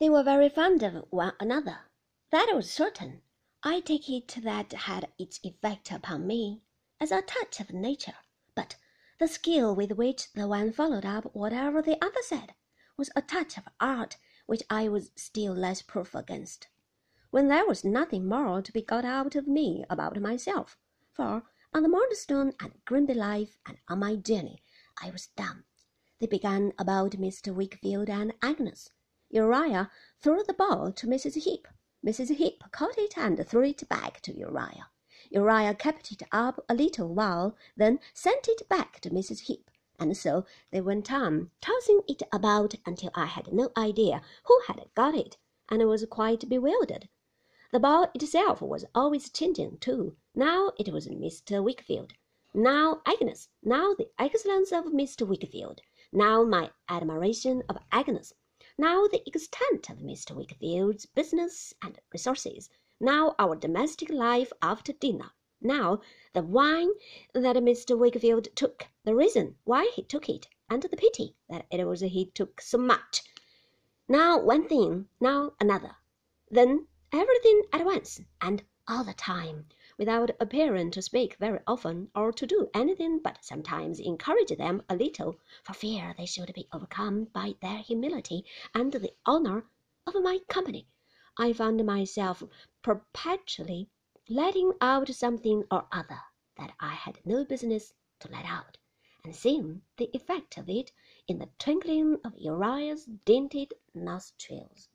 They were very fond of one another, that was certain. I take it that had its effect upon me, as a touch of nature; but the skill with which the one followed up whatever the other said was a touch of art which I was still less proof against. When there was nothing more to be got out of me about myself, for on the Murdstone and Grinby Life and on my journey I was dumb. They began about Mr. Wickfield and Agnes. Uriah threw the ball to Mrs. Heep. Mrs. Heep caught it and threw it back to Uriah. Uriah kept it up a little while, then sent it back to Mrs. Heep, and so they went on, tossing it about until I had no idea who had got it, and was quite bewildered. The ball itself was always changing too. Now it was Mr. Wickfield, now Agnes, now the excellence of Mr. Wickfield, now my admiration of Agnes, now the extent of Mr. Wickfield's business and resources, now our domestic life after dinner, now the wine that Mr. Wickfield took, the reason why he took it, and the pity that it was he took so much. Now one thing, now another, then everything at once, and all the time without appearing to speak very often or to do anything but sometimes encourage them a little for fear they should be overcome by their humility and the honour of my company, I found myself perpetually letting out something or other that I had no business to let out, and seeing the effect of it in the twinkling of Uriah's dinted nostrils.